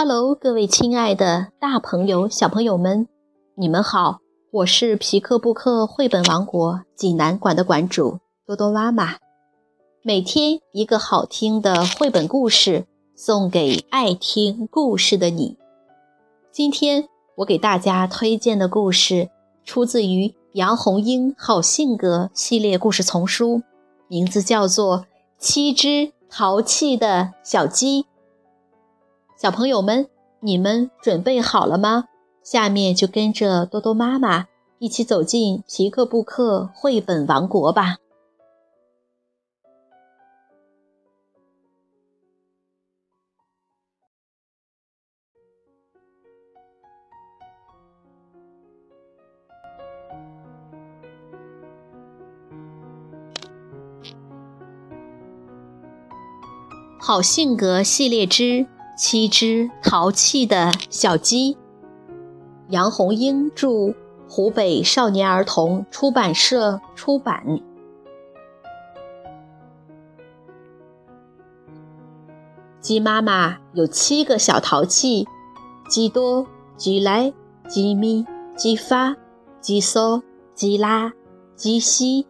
Hello，各位亲爱的大朋友、小朋友们，你们好！我是皮克布克绘本王国济南馆的馆主多多妈妈。每天一个好听的绘本故事，送给爱听故事的你。今天我给大家推荐的故事，出自于杨红樱好性格系列故事丛书，名字叫做《七只淘气的小鸡》。小朋友们，你们准备好了吗？下面就跟着多多妈妈一起走进皮克布克绘本王国吧。好性格系列之。七只淘气的小鸡，杨红樱著，湖北少年儿童出版社出版。鸡妈妈有七个小淘气：鸡多、鸡来、鸡咪、鸡发、鸡嗦、鸡拉、鸡西。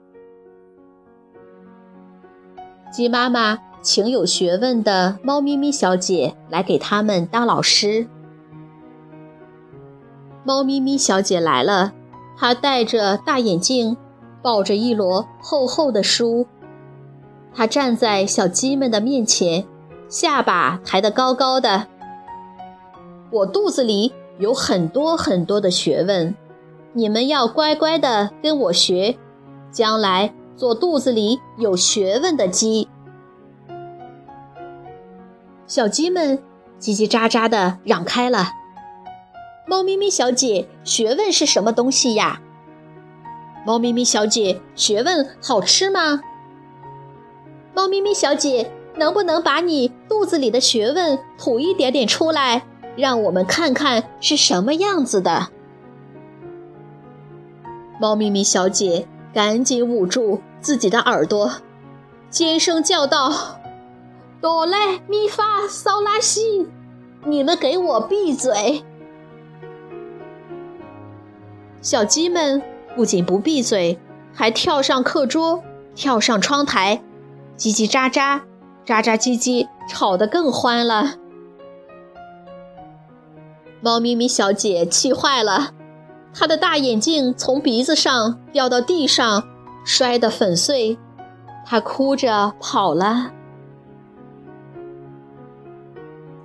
鸡妈妈。请有学问的猫咪咪小姐来给他们当老师。猫咪咪小姐来了，她戴着大眼镜，抱着一摞厚厚的书。她站在小鸡们的面前，下巴抬得高高的。我肚子里有很多很多的学问，你们要乖乖的跟我学，将来做肚子里有学问的鸡。小鸡们叽叽喳喳地嚷开了。猫咪咪小姐，学问是什么东西呀？猫咪咪小姐，学问好吃吗？猫咪咪小姐，能不能把你肚子里的学问吐一点点出来，让我们看看是什么样子的？猫咪咪小姐赶紧捂住自己的耳朵，尖声叫道。哆来咪发嗦拉西，你们给我闭嘴！小鸡们不仅不闭嘴，还跳上课桌，跳上窗台，叽叽喳喳，喳喳叽叽，吵得更欢了。猫咪咪小姐气坏了，她的大眼镜从鼻子上掉到地上，摔得粉碎，她哭着跑了。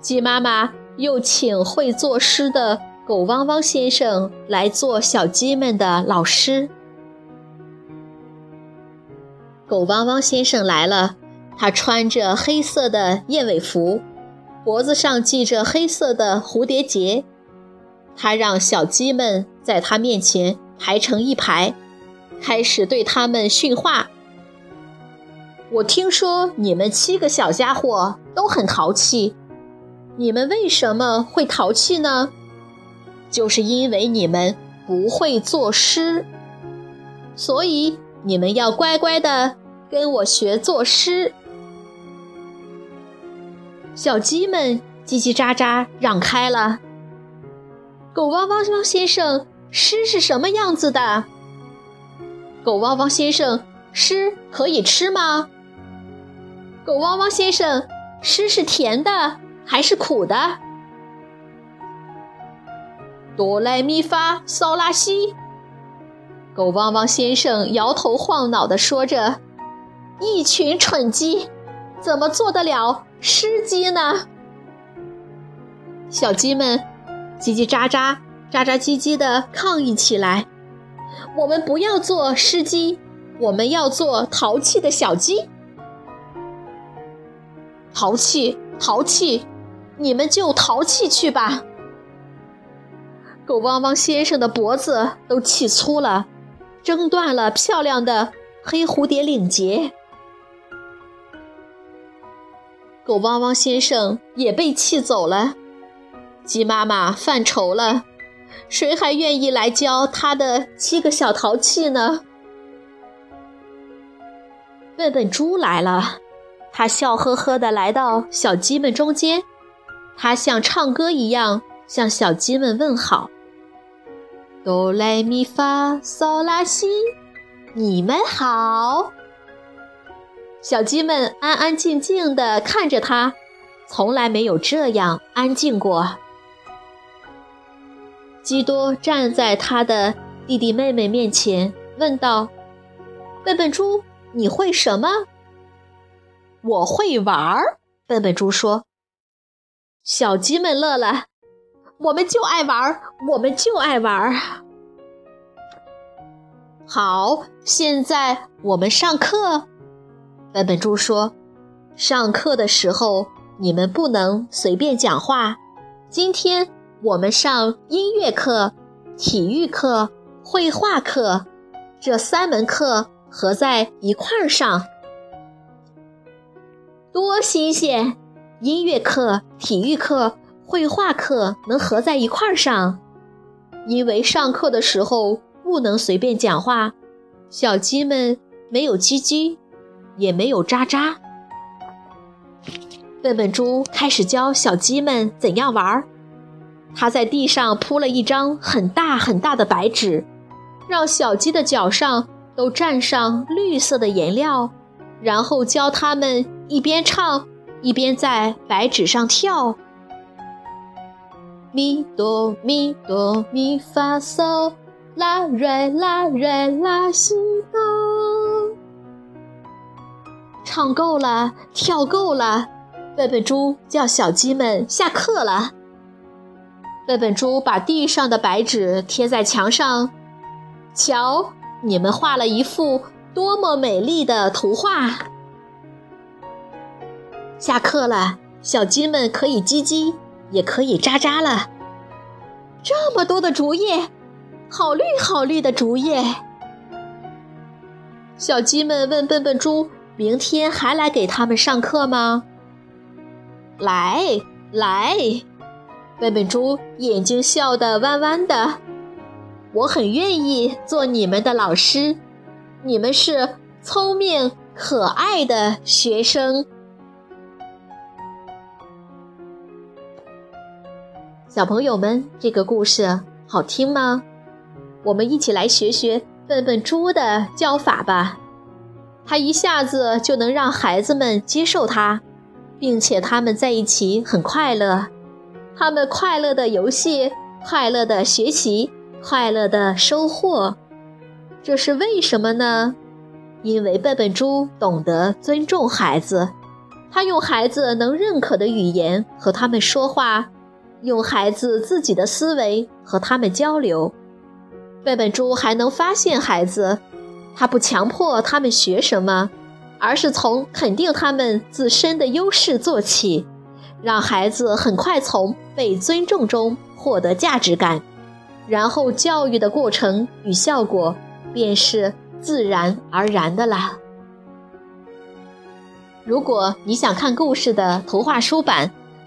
鸡妈妈又请会作诗的狗汪汪先生来做小鸡们的老师。狗汪汪先生来了，他穿着黑色的燕尾服，脖子上系着黑色的蝴蝶结。他让小鸡们在他面前排成一排，开始对他们训话。我听说你们七个小家伙都很淘气。你们为什么会淘气呢？就是因为你们不会作诗，所以你们要乖乖的跟我学作诗。小鸡们叽叽喳喳嚷开了。狗汪汪汪先生，诗是什么样子的？狗汪汪先生，诗可以吃吗？狗汪汪先生，诗是甜的。还是苦的。哆来咪发嗦拉西。狗汪汪先生摇头晃脑地说着：“一群蠢鸡，怎么做得了诗鸡呢？”小鸡们叽叽喳喳、喳喳唧唧地抗议起来：“我们不要做诗鸡，我们要做淘气的小鸡。淘气，淘气！”你们就淘气去吧！狗汪汪先生的脖子都气粗了，挣断了漂亮的黑蝴蝶领结。狗汪汪先生也被气走了。鸡妈妈犯愁了，谁还愿意来教他的七个小淘气呢？笨笨猪来了，他笑呵呵地来到小鸡们中间。他像唱歌一样向小鸡们问好：“哆来咪发嗦拉西，你们好。”小鸡们安安静静地看着他，从来没有这样安静过。基多站在他的弟弟妹妹面前，问道：“笨笨猪，你会什么？”“我会玩儿。”笨笨猪说。小鸡们乐了：“我们就爱玩儿，我们就爱玩儿。”好，现在我们上课。笨笨猪说：“上课的时候，你们不能随便讲话。今天我们上音乐课、体育课、绘画课，这三门课合在一块儿上，多新鲜！音乐课、体育课、绘画课能合在一块儿上，因为上课的时候不能随便讲话，小鸡们没有叽叽。”也没有喳喳。笨笨猪开始教小鸡们怎样玩儿。他在地上铺了一张很大很大的白纸，让小鸡的脚上都蘸上绿色的颜料，然后教它们一边唱一边在白纸上跳。咪哆咪哆咪发嗦，啦瑞啦瑞啦西哆。唱够了，跳够了，笨笨猪叫小鸡们下课了。笨笨猪把地上的白纸贴在墙上，瞧，你们画了一幅多么美丽的图画！下课了，小鸡们可以叽叽，也可以喳喳了。这么多的竹叶，好绿好绿的竹叶！小鸡们问笨笨猪。明天还来给他们上课吗？来来，笨笨猪眼睛笑得弯弯的。我很愿意做你们的老师，你们是聪明可爱的学生。小朋友们，这个故事好听吗？我们一起来学学笨笨猪的教法吧。他一下子就能让孩子们接受他，并且他们在一起很快乐。他们快乐的游戏，快乐的学习，快乐的收获。这是为什么呢？因为笨笨猪懂得尊重孩子，他用孩子能认可的语言和他们说话，用孩子自己的思维和他们交流。笨笨猪还能发现孩子。他不强迫他们学什么，而是从肯定他们自身的优势做起，让孩子很快从被尊重中获得价值感，然后教育的过程与效果便是自然而然的啦。如果你想看故事的图画书版，